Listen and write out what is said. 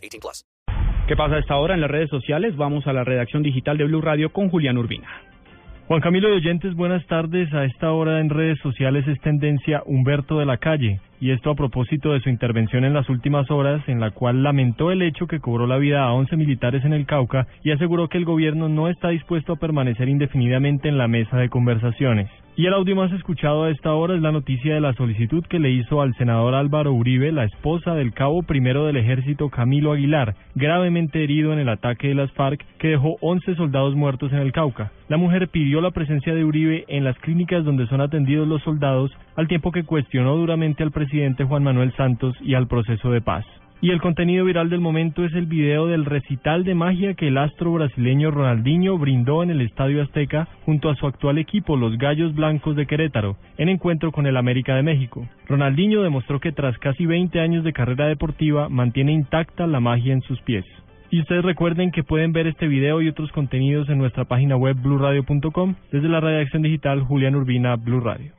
18 plus. ¿Qué pasa a esta hora en las redes sociales? Vamos a la redacción digital de Blue Radio con Julián Urbina. Juan Camilo de Oyentes, buenas tardes. A esta hora en redes sociales es tendencia Humberto de la Calle, y esto a propósito de su intervención en las últimas horas, en la cual lamentó el hecho que cobró la vida a 11 militares en el Cauca y aseguró que el gobierno no está dispuesto a permanecer indefinidamente en la mesa de conversaciones. Y el audio más escuchado a esta hora es la noticia de la solicitud que le hizo al senador Álvaro Uribe, la esposa del cabo primero del ejército Camilo Aguilar, gravemente herido en el ataque de las FARC que dejó 11 soldados muertos en el Cauca. La mujer pidió la presencia de Uribe en las clínicas donde son atendidos los soldados, al tiempo que cuestionó duramente al Juan Manuel Santos y al proceso de paz. Y el contenido viral del momento es el video del recital de magia que el astro brasileño Ronaldinho brindó en el Estadio Azteca junto a su actual equipo, los Gallos Blancos de Querétaro, en encuentro con el América de México. Ronaldinho demostró que tras casi 20 años de carrera deportiva mantiene intacta la magia en sus pies. Y ustedes recuerden que pueden ver este video y otros contenidos en nuestra página web blurradio.com desde la redacción digital Julián Urbina Blue Radio.